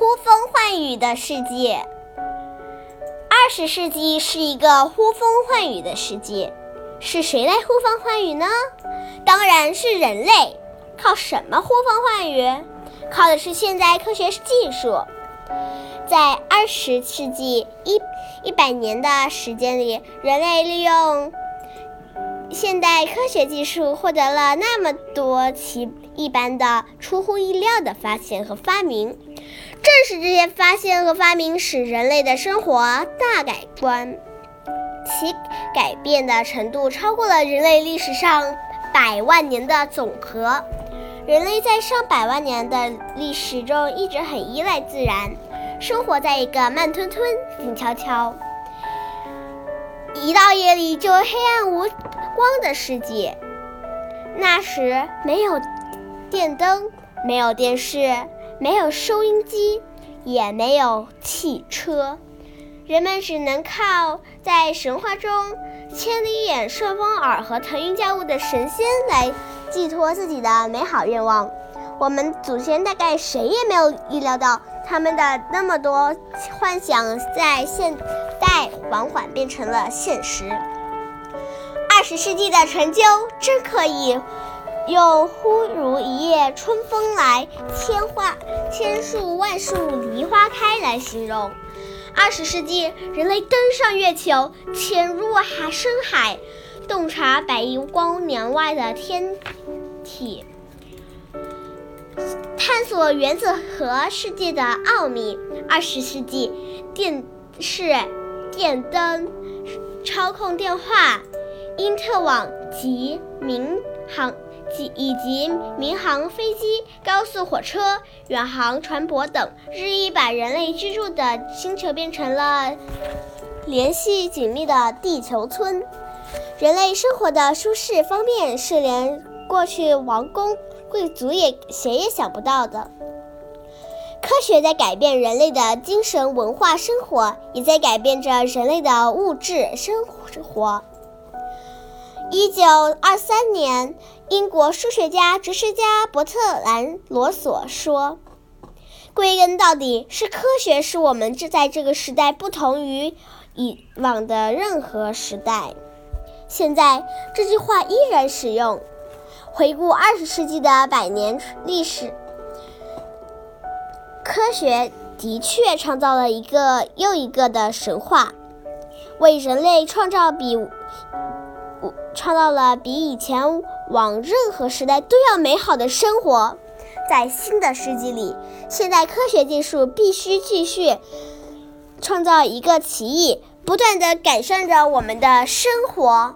呼风唤雨的世界。二十世纪是一个呼风唤雨的世界，是谁来呼风唤雨呢？当然是人类。靠什么呼风唤雨？靠的是现代科学技术。在二十世纪一一百年的时间里，人类利用现代科学技术获得了那么多奇一般的、出乎意料的发现和发明。正是这些发现和发明，使人类的生活大改观，其改变的程度超过了人类历史上百万年的总和。人类在上百万年的历史中一直很依赖自然，生活在一个慢吞吞、静悄悄、一到夜里就黑暗无光的世界。那时没有电灯，没有电视，没有收音机，也没有汽车，人们只能靠在神话中千里眼、顺风耳和腾云驾雾的神仙来。寄托自己的美好愿望，我们祖先大概谁也没有预料到，他们的那么多幻想在现代缓缓变成了现实。二十世纪的成就真可以用“忽如一夜春风来，千花千树万树梨花开”来形容。二十世纪，人类登上月球，潜入海深海。洞察百亿光年外的天体，探索原子核世界的奥秘。二十世纪，电视、电灯、操控电话、因特网及民航及以及民航飞机、高速火车、远航船舶等，日益把人类居住的星球变成了联系紧密的地球村。人类生活的舒适方便是连过去王公贵族也谁也想不到的。科学在改变人类的精神文化生活，也在改变着人类的物质生活。一九二三年，英国数学家、哲学家伯特兰罗索说：“归根到底，是科学使我们这在这个时代不同于以往的任何时代。”现在这句话依然使用。回顾二十世纪的百年历史，科学的确创造了一个又一个的神话，为人类创造比创造了比以前往任何时代都要美好的生活。在新的世纪里，现代科学技术必须继续创造一个奇迹。不断的改善着我们的生活。